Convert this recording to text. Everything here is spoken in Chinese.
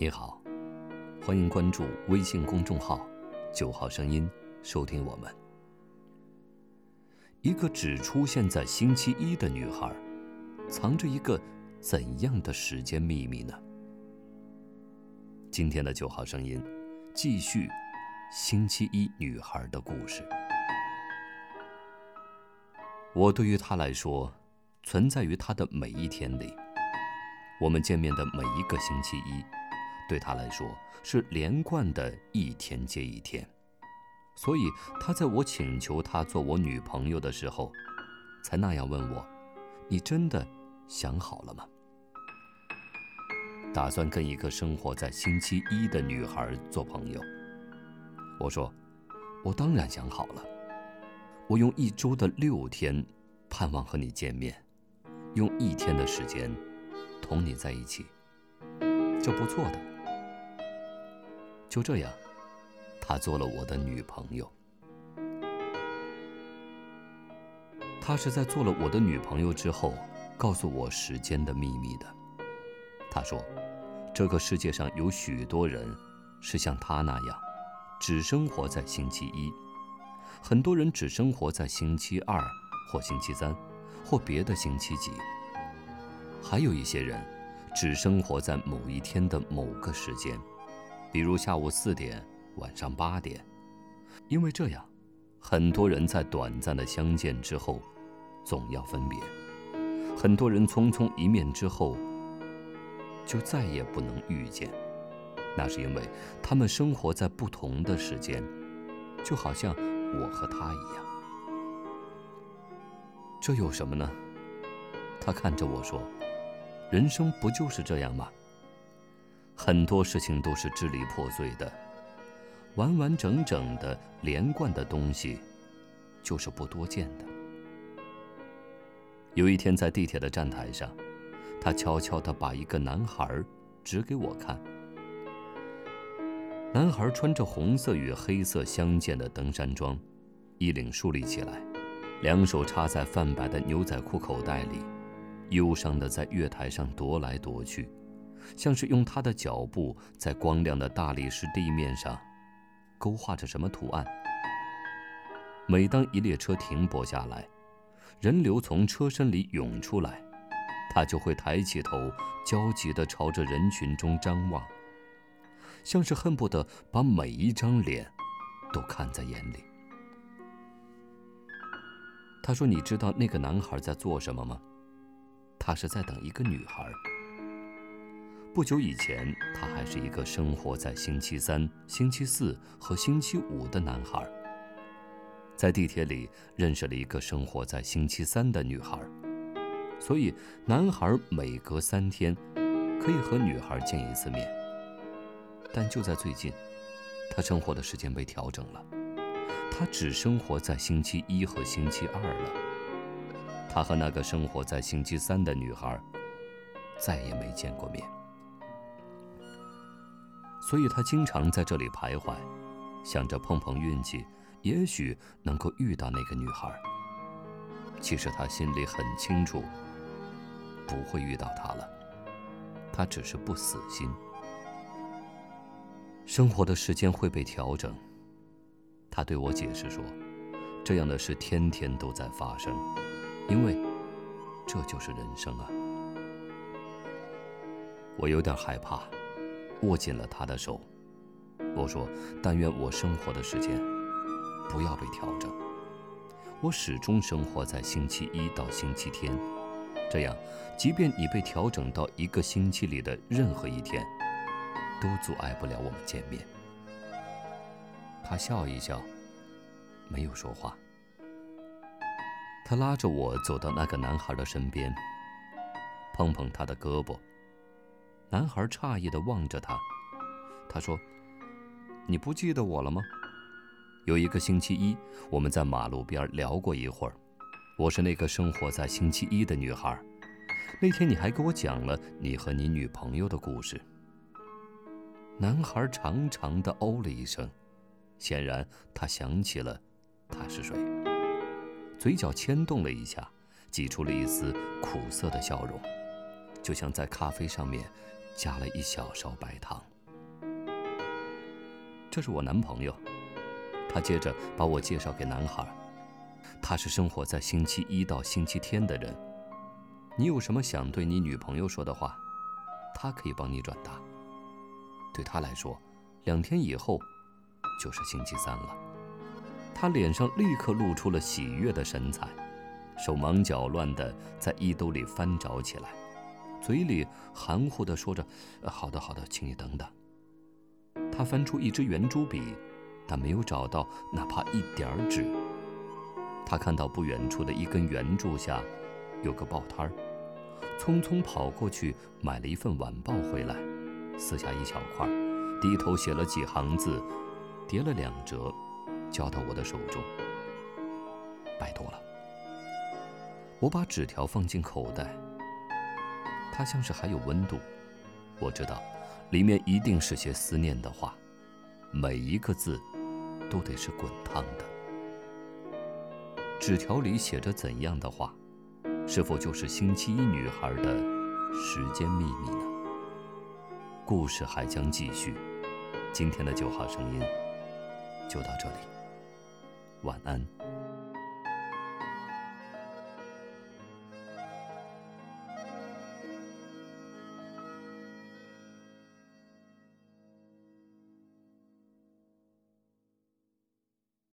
你好，欢迎关注微信公众号“九号声音”，收听我们。一个只出现在星期一的女孩，藏着一个怎样的时间秘密呢？今天的九号声音，继续星期一女孩的故事。我对于她来说，存在于她的每一天里。我们见面的每一个星期一。对他来说是连贯的一天接一天，所以他在我请求他做我女朋友的时候，才那样问我：“你真的想好了吗？打算跟一个生活在星期一的女孩做朋友？”我说：“我当然想好了，我用一周的六天，盼望和你见面，用一天的时间，同你在一起，这不错的。”就这样，她做了我的女朋友。她是在做了我的女朋友之后，告诉我时间的秘密的。她说：“这个世界上有许多人，是像她那样，只生活在星期一；很多人只生活在星期二或星期三，或别的星期几。还有一些人，只生活在某一天的某个时间。”比如下午四点，晚上八点，因为这样，很多人在短暂的相见之后，总要分别；很多人匆匆一面之后，就再也不能遇见。那是因为他们生活在不同的时间，就好像我和他一样。这有什么呢？他看着我说：“人生不就是这样吗？”很多事情都是支离破碎的，完完整整的连贯的东西，就是不多见的。有一天在地铁的站台上，他悄悄地把一个男孩指给我看。男孩穿着红色与黑色相间的登山装，衣领竖立起来，两手插在泛白的牛仔裤口袋里，忧伤地在月台上踱来踱去。像是用他的脚步在光亮的大理石地面上勾画着什么图案。每当一列车停泊下来，人流从车身里涌出来，他就会抬起头，焦急地朝着人群中张望，像是恨不得把每一张脸都看在眼里。他说：“你知道那个男孩在做什么吗？他是在等一个女孩。”不久以前，他还是一个生活在星期三、星期四和星期五的男孩。在地铁里认识了一个生活在星期三的女孩，所以男孩每隔三天可以和女孩见一次面。但就在最近，他生活的时间被调整了，他只生活在星期一和星期二了。他和那个生活在星期三的女孩再也没见过面。所以他经常在这里徘徊，想着碰碰运气，也许能够遇到那个女孩。其实他心里很清楚，不会遇到她了。他只是不死心。生活的时间会被调整，他对我解释说，这样的事天天都在发生，因为这就是人生啊。我有点害怕。握紧了他的手，我说：“但愿我生活的时间不要被调整，我始终生活在星期一到星期天，这样，即便你被调整到一个星期里的任何一天，都阻碍不了我们见面。”他笑一笑，没有说话。他拉着我走到那个男孩的身边，碰碰他的胳膊。男孩诧异地望着他，他说：“你不记得我了吗？有一个星期一，我们在马路边聊过一会儿。我是那个生活在星期一的女孩。那天你还给我讲了你和你女朋友的故事。”男孩长长的哦了一声，显然他想起了他是谁，嘴角牵动了一下，挤出了一丝苦涩的笑容，就像在咖啡上面。加了一小勺白糖。这是我男朋友。他接着把我介绍给男孩，他是生活在星期一到星期天的人。你有什么想对你女朋友说的话，他可以帮你转达。对他来说，两天以后就是星期三了。他脸上立刻露出了喜悦的神采，手忙脚乱地在衣兜里翻找起来，嘴里含糊地说着：“好的，好的，请你等等。”他翻出一支圆珠笔。但没有找到哪怕一点儿纸。他看到不远处的一根圆柱下有个报摊儿，匆匆跑过去买了一份晚报回来，撕下一小块，低头写了几行字，叠了两折，交到我的手中。拜托了。我把纸条放进口袋，它像是还有温度。我知道，里面一定是些思念的话，每一个字。都得是滚烫的。纸条里写着怎样的话？是否就是星期一女孩的时间秘密呢？故事还将继续。今天的九号声音就到这里，晚安。